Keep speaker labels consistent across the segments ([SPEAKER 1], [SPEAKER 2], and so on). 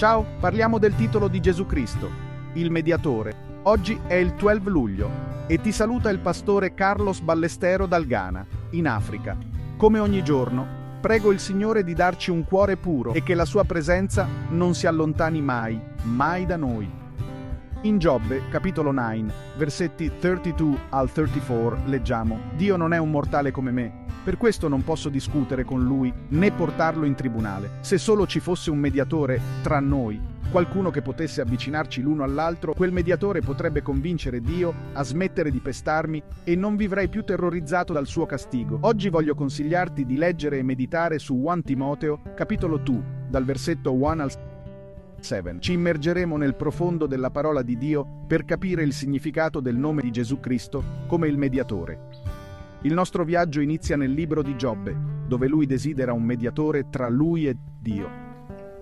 [SPEAKER 1] Ciao, parliamo del titolo di Gesù Cristo, il mediatore. Oggi è il 12 luglio e ti saluta il pastore Carlos Ballestero dal Ghana, in Africa. Come ogni giorno, prego il Signore di darci un cuore puro e che la sua presenza non si allontani mai, mai da noi. In Giobbe, capitolo 9, versetti 32 al 34, leggiamo: Dio non è un mortale come me, per questo non posso discutere con lui né portarlo in tribunale. Se solo ci fosse un mediatore tra noi, qualcuno che potesse avvicinarci l'uno all'altro, quel mediatore potrebbe convincere Dio a smettere di pestarmi e non vivrei più terrorizzato dal suo castigo. Oggi voglio consigliarti di leggere e meditare su 1 Timoteo, capitolo 2, dal versetto 1 al 7. Ci immergeremo nel profondo della parola di Dio per capire il significato del nome di Gesù Cristo come il mediatore. Il nostro viaggio inizia nel libro di Giobbe, dove lui desidera un mediatore tra lui e Dio.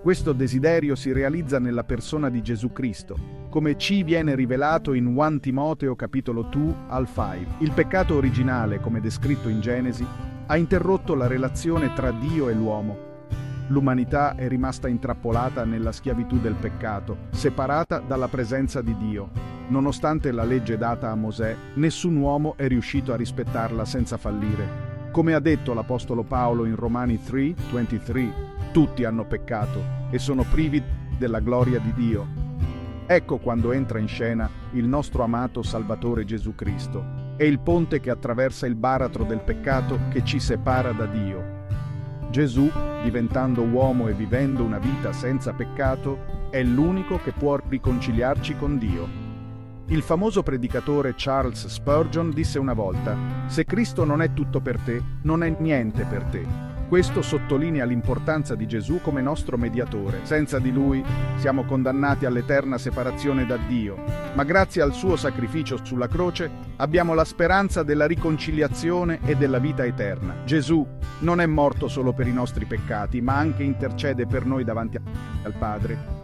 [SPEAKER 1] Questo desiderio si realizza nella persona di Gesù Cristo, come ci viene rivelato in 1 Timoteo capitolo 2 al 5. Il peccato originale, come descritto in Genesi, ha interrotto la relazione tra Dio e l'uomo l'umanità è rimasta intrappolata nella schiavitù del peccato, separata dalla presenza di Dio. Nonostante la legge data a Mosè, nessun uomo è riuscito a rispettarla senza fallire. Come ha detto l'Apostolo Paolo in Romani 3:23, tutti hanno peccato e sono privi della gloria di Dio. Ecco quando entra in scena il nostro amato Salvatore Gesù Cristo. È il ponte che attraversa il baratro del peccato che ci separa da Dio. Gesù, diventando uomo e vivendo una vita senza peccato, è l'unico che può riconciliarci con Dio. Il famoso predicatore Charles Spurgeon disse una volta, se Cristo non è tutto per te, non è niente per te. Questo sottolinea l'importanza di Gesù come nostro mediatore. Senza di Lui siamo condannati all'eterna separazione da Dio, ma grazie al suo sacrificio sulla croce abbiamo la speranza della riconciliazione e della vita eterna. Gesù non è morto solo per i nostri peccati, ma anche intercede per noi davanti al Padre.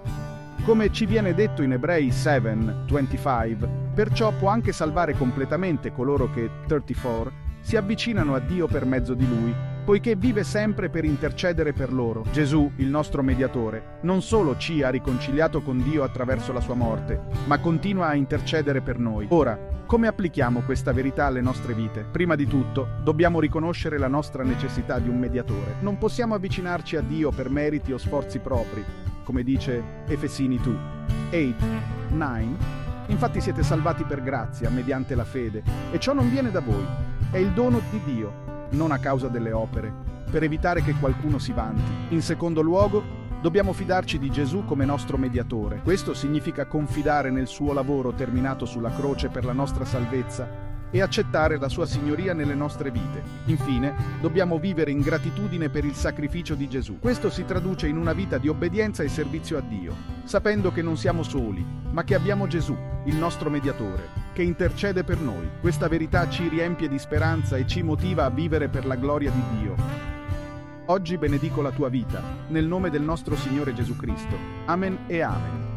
[SPEAKER 1] Come ci viene detto in Ebrei 7:25, perciò può anche salvare completamente coloro che, 34, si avvicinano a Dio per mezzo di Lui poiché vive sempre per intercedere per loro. Gesù, il nostro mediatore, non solo ci ha riconciliato con Dio attraverso la sua morte, ma continua a intercedere per noi. Ora, come applichiamo questa verità alle nostre vite? Prima di tutto, dobbiamo riconoscere la nostra necessità di un mediatore. Non possiamo avvicinarci a Dio per meriti o sforzi propri, come dice Efesini 2. 8, 9. Infatti siete salvati per grazia, mediante la fede, e ciò non viene da voi, è il dono di Dio non a causa delle opere, per evitare che qualcuno si vanti. In secondo luogo, dobbiamo fidarci di Gesù come nostro mediatore. Questo significa confidare nel suo lavoro terminato sulla croce per la nostra salvezza e accettare la sua signoria nelle nostre vite. Infine, dobbiamo vivere in gratitudine per il sacrificio di Gesù. Questo si traduce in una vita di obbedienza e servizio a Dio, sapendo che non siamo soli, ma che abbiamo Gesù, il nostro mediatore, che intercede per noi. Questa verità ci riempie di speranza e ci motiva a vivere per la gloria di Dio. Oggi benedico la tua vita, nel nome del nostro Signore Gesù Cristo. Amen e Amen.